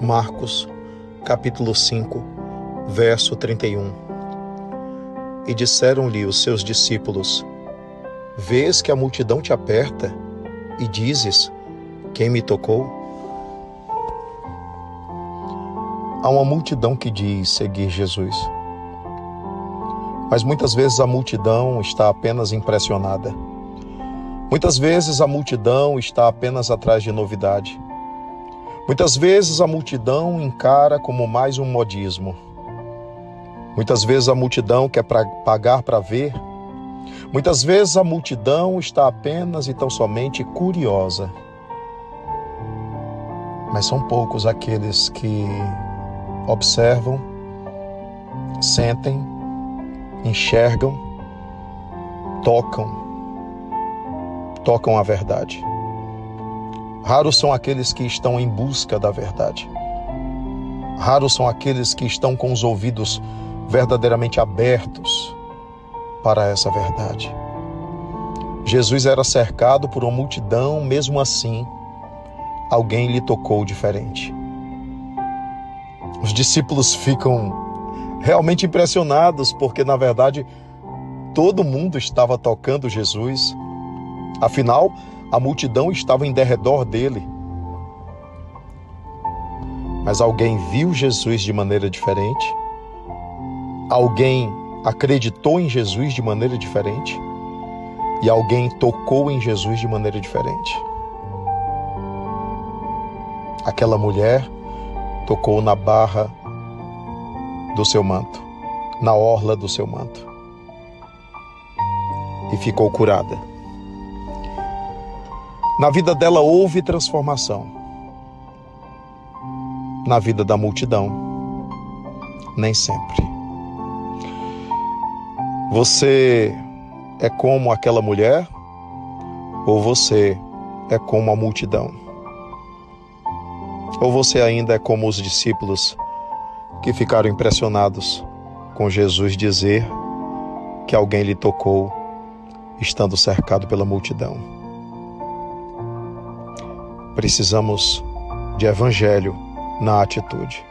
Marcos, capítulo 5, verso 31. E disseram-lhe os seus discípulos: Vês que a multidão te aperta e dizes: Quem me tocou? Há uma multidão que diz seguir Jesus. Mas muitas vezes a multidão está apenas impressionada. Muitas vezes a multidão está apenas atrás de novidade. Muitas vezes a multidão encara como mais um modismo. Muitas vezes a multidão quer pra pagar para ver. Muitas vezes a multidão está apenas e tão somente curiosa. Mas são poucos aqueles que observam, sentem, enxergam, tocam, tocam a verdade. Raros são aqueles que estão em busca da verdade. Raros são aqueles que estão com os ouvidos verdadeiramente abertos para essa verdade. Jesus era cercado por uma multidão, mesmo assim, alguém lhe tocou diferente. Os discípulos ficam realmente impressionados, porque na verdade todo mundo estava tocando Jesus. Afinal, a multidão estava em derredor dele. Mas alguém viu Jesus de maneira diferente? Alguém acreditou em Jesus de maneira diferente? E alguém tocou em Jesus de maneira diferente? Aquela mulher tocou na barra do seu manto, na orla do seu manto, e ficou curada. Na vida dela houve transformação. Na vida da multidão, nem sempre. Você é como aquela mulher ou você é como a multidão? Ou você ainda é como os discípulos que ficaram impressionados com Jesus dizer que alguém lhe tocou estando cercado pela multidão? Precisamos de evangelho na atitude.